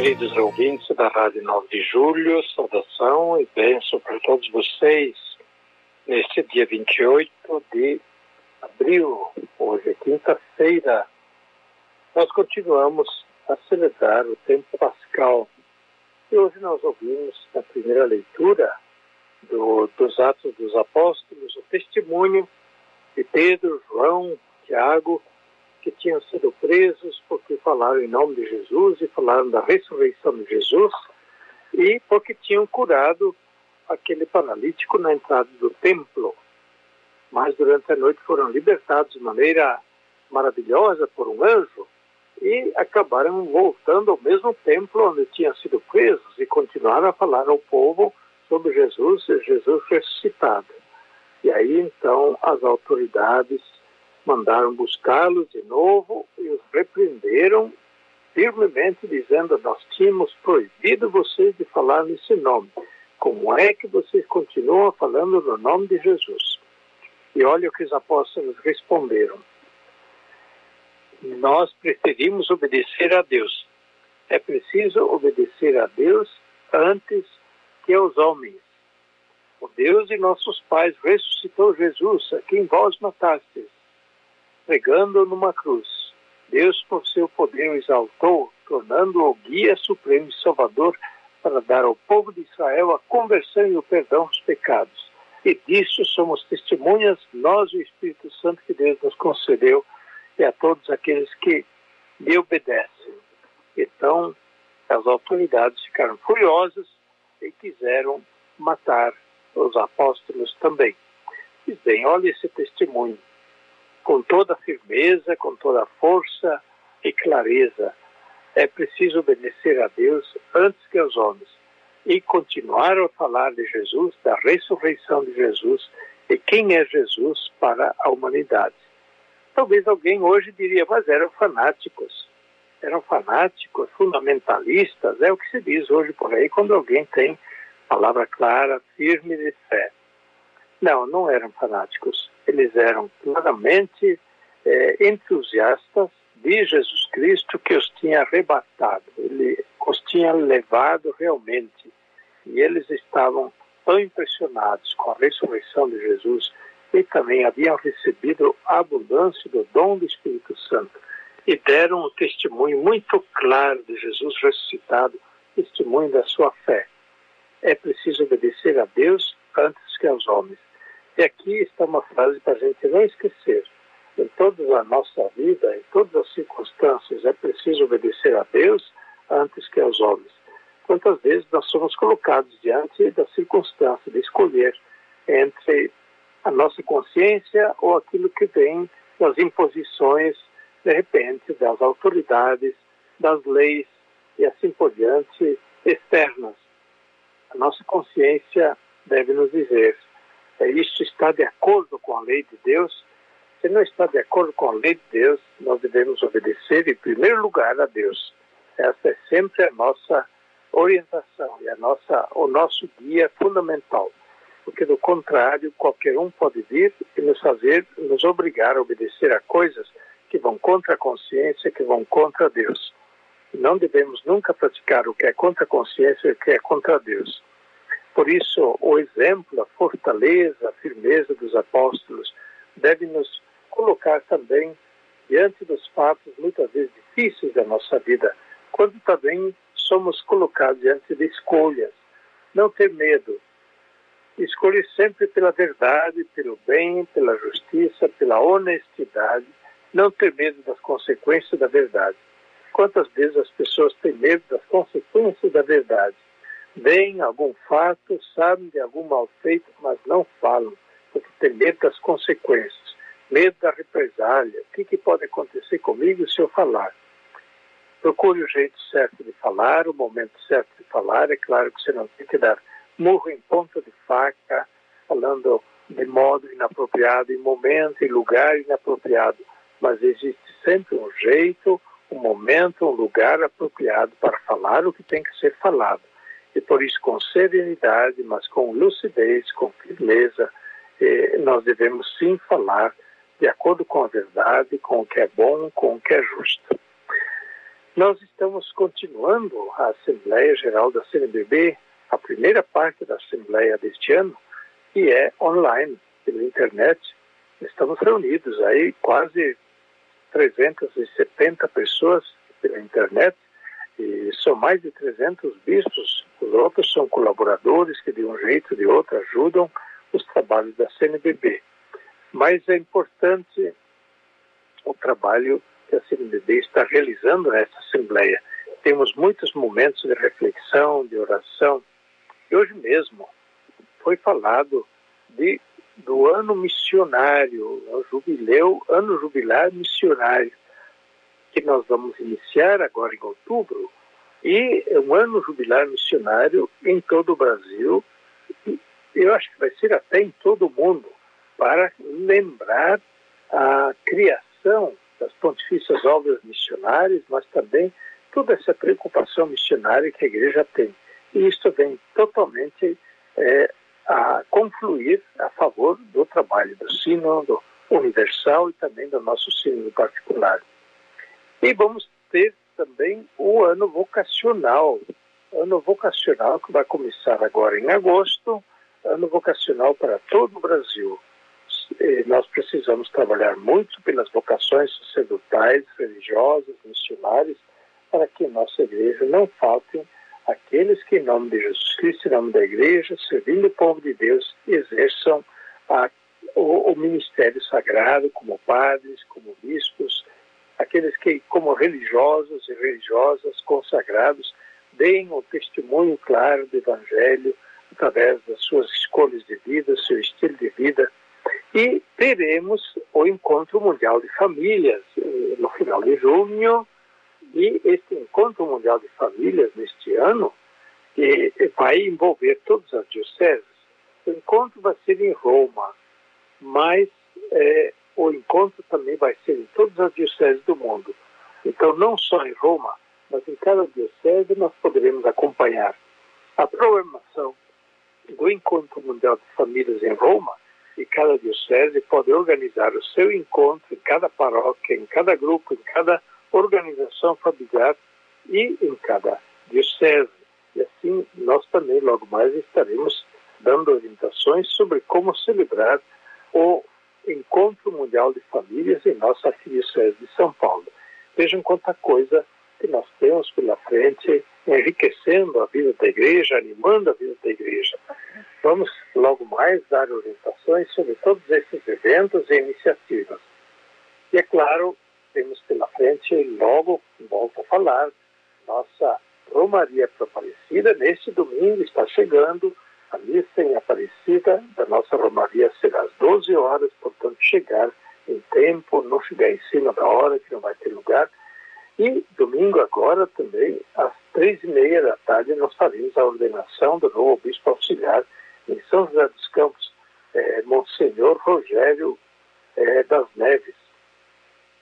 Queridos ouvintes da Rádio 9 de Julho, saudação e bênção para todos vocês neste dia 28 de abril, hoje é quinta-feira. Nós continuamos a celebrar o tempo pascal e hoje nós ouvimos na primeira leitura do, dos Atos dos Apóstolos o testemunho de Pedro, João, Tiago que tinham sido presos porque falaram em nome de Jesus e falaram da ressurreição de Jesus e porque tinham curado aquele paralítico na entrada do templo. Mas durante a noite foram libertados de maneira maravilhosa por um anjo e acabaram voltando ao mesmo templo onde tinham sido presos e continuaram a falar ao povo sobre Jesus e Jesus ressuscitado. E aí então as autoridades mandaram buscá-los de novo e os repreenderam firmemente, dizendo: Nós tínhamos proibido vocês de falar nesse nome. Como é que vocês continuam falando no nome de Jesus? E olha o que os apóstolos responderam. Nós preferimos obedecer a Deus. É preciso obedecer a Deus antes que aos homens. O Deus de nossos pais ressuscitou Jesus, a quem vós matastes pregando numa cruz. Deus, por seu poder, o exaltou, tornando-o guia supremo e salvador para dar ao povo de Israel a conversão e o perdão dos pecados. E disso somos testemunhas, nós e o Espírito Santo que Deus nos concedeu, e a todos aqueles que lhe obedecem. Então, as autoridades ficaram furiosas e quiseram matar os apóstolos também. E bem, olha esse testemunho com toda firmeza, com toda força e clareza. É preciso obedecer a Deus antes que aos homens e continuar a falar de Jesus, da ressurreição de Jesus e quem é Jesus para a humanidade. Talvez alguém hoje diria, mas eram fanáticos. Eram fanáticos, fundamentalistas, é o que se diz hoje por aí quando alguém tem palavra clara, firme de fé. Não, não eram fanáticos. Eles eram claramente é, entusiastas de Jesus Cristo que os tinha arrebatado, ele os tinha levado realmente. E eles estavam tão impressionados com a ressurreição de Jesus e também haviam recebido a abundância do dom do Espírito Santo e deram um testemunho muito claro de Jesus ressuscitado, testemunho da sua fé. É preciso obedecer a Deus antes que aos homens. E aqui está uma frase para a gente não esquecer. Em toda a nossa vida, em todas as circunstâncias, é preciso obedecer a Deus antes que aos homens. Quantas vezes nós somos colocados diante da circunstância de escolher entre a nossa consciência ou aquilo que vem das imposições, de repente, das autoridades, das leis e assim por diante, externas. A nossa consciência deve nos dizer isso está de acordo com a lei de Deus. Se não está de acordo com a lei de Deus, nós devemos obedecer em primeiro lugar a Deus. Essa é sempre a nossa orientação e a nossa, o nosso guia fundamental. Porque, do contrário, qualquer um pode vir e nos fazer, nos obrigar a obedecer a coisas que vão contra a consciência, que vão contra Deus. Não devemos nunca praticar o que é contra a consciência e o que é contra Deus. Por isso, o exemplo, a fortaleza, a firmeza dos apóstolos deve nos colocar também diante dos fatos muitas vezes difíceis da nossa vida, quando também somos colocados diante de escolhas. Não ter medo. Escolher sempre pela verdade, pelo bem, pela justiça, pela honestidade. Não ter medo das consequências da verdade. Quantas vezes as pessoas têm medo das consequências da verdade? Veem algum fato, sabem de algum mal feito, mas não falam, porque tem medo das consequências, medo da represália. O que, que pode acontecer comigo se eu falar? procure o jeito certo de falar, o momento certo de falar. É claro que você não tem que dar murro em ponta de faca, falando de modo inapropriado, em momento e lugar inapropriado. Mas existe sempre um jeito, um momento, um lugar apropriado para falar o que tem que ser falado. E por isso, com serenidade, mas com lucidez, com firmeza, eh, nós devemos sim falar de acordo com a verdade, com o que é bom, com o que é justo. Nós estamos continuando a Assembleia Geral da CNBB, a primeira parte da Assembleia deste ano, que é online, pela internet. Estamos reunidos aí quase 370 pessoas pela internet e são mais de 300 bispos. Os outros são colaboradores que de um jeito ou de outro ajudam os trabalhos da CNBB. Mas é importante o trabalho que a CNBB está realizando nesta Assembleia. Temos muitos momentos de reflexão, de oração. E hoje mesmo foi falado de, do ano missionário, o jubileu, ano jubilar missionário, que nós vamos iniciar agora em outubro, e é um ano jubilar missionário em todo o Brasil, eu acho que vai ser até em todo o mundo, para lembrar a criação das pontifícias obras missionárias, mas também toda essa preocupação missionária que a igreja tem. E isto vem totalmente é, a confluir a favor do trabalho do sínodo universal e também do nosso sínodo particular. E vamos ter também o ano vocacional, ano vocacional que vai começar agora em agosto, ano vocacional para todo o Brasil. E nós precisamos trabalhar muito pelas vocações sacerdotais, religiosas, missionárias, para que nossa igreja não faltem aqueles que, em nome de Jesus Cristo, em nome da igreja, servindo o povo de Deus, exerçam a, o, o ministério sagrado como padres, como bispos, aqueles que, como religiosos e religiosas consagrados, deem o um testemunho claro do Evangelho através das suas escolhas de vida, seu estilo de vida. E teremos o Encontro Mundial de Famílias eh, no final de junho, e este Encontro Mundial de Famílias neste ano vai envolver todas as dioceses. O encontro vai ser em Roma, mas é, encontro também vai ser em todas as dioceses do mundo. Então, não só em Roma, mas em cada diocese nós poderemos acompanhar a programação do Encontro Mundial de Famílias em Roma e cada diocese pode organizar o seu encontro em cada paróquia, em cada grupo, em cada organização familiar e em cada diocese. E assim, nós também, logo mais, estaremos dando orientações sobre como celebrar o Encontro Mundial de Famílias em nossa Arquidiocese de São Paulo. Vejam quanta coisa que nós temos pela frente, enriquecendo a vida da igreja, animando a vida da igreja. Vamos logo mais dar orientações sobre todos esses eventos e iniciativas. E é claro, temos pela frente, logo, volto a falar, nossa Romaria Aparecida. Neste domingo está chegando a missa em Aparecida da nossa Romaria será às 12 horas, portanto, chegar em tempo, não chegar em cima da hora, que não vai ter lugar. E domingo agora também, às três e meia da tarde, nós faremos a ordenação do novo bispo auxiliar em São José dos Campos, é, Monsenhor Rogério é, das Neves.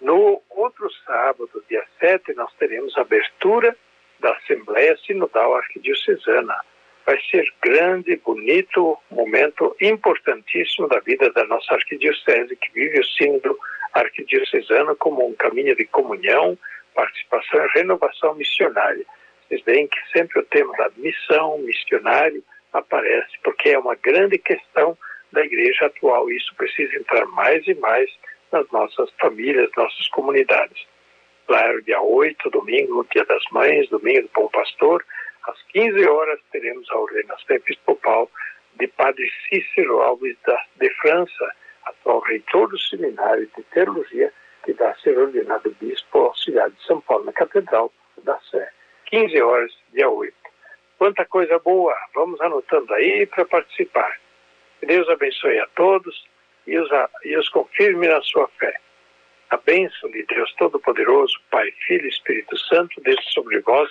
No outro sábado, dia 7, nós teremos a abertura da Assembleia Sinodal Arquidiocesana. Vai ser grande, bonito, momento importantíssimo da vida da nossa arquidiocese, que vive o sínodo arquidiocesano como um caminho de comunhão, participação e renovação missionária. Vocês veem que sempre o tema da missão, missionário, aparece, porque é uma grande questão da igreja atual. Isso precisa entrar mais e mais nas nossas famílias, nossas comunidades. Claro, dia 8, domingo, dia das mães, domingo do Bom Pastor, às 15 horas teremos a ordenação episcopal de Padre Cícero Alves de França, atual reitor do Seminário de Teologia, que vai ser ordenado bispo auxiliar de São Paulo, na Catedral da Sé. 15 horas, dia 8. Quanta coisa boa! Vamos anotando aí para participar. Deus abençoe a todos e os, e os confirme na sua fé. A bênção de Deus Todo-Poderoso, Pai, Filho e Espírito Santo, desça sobre vós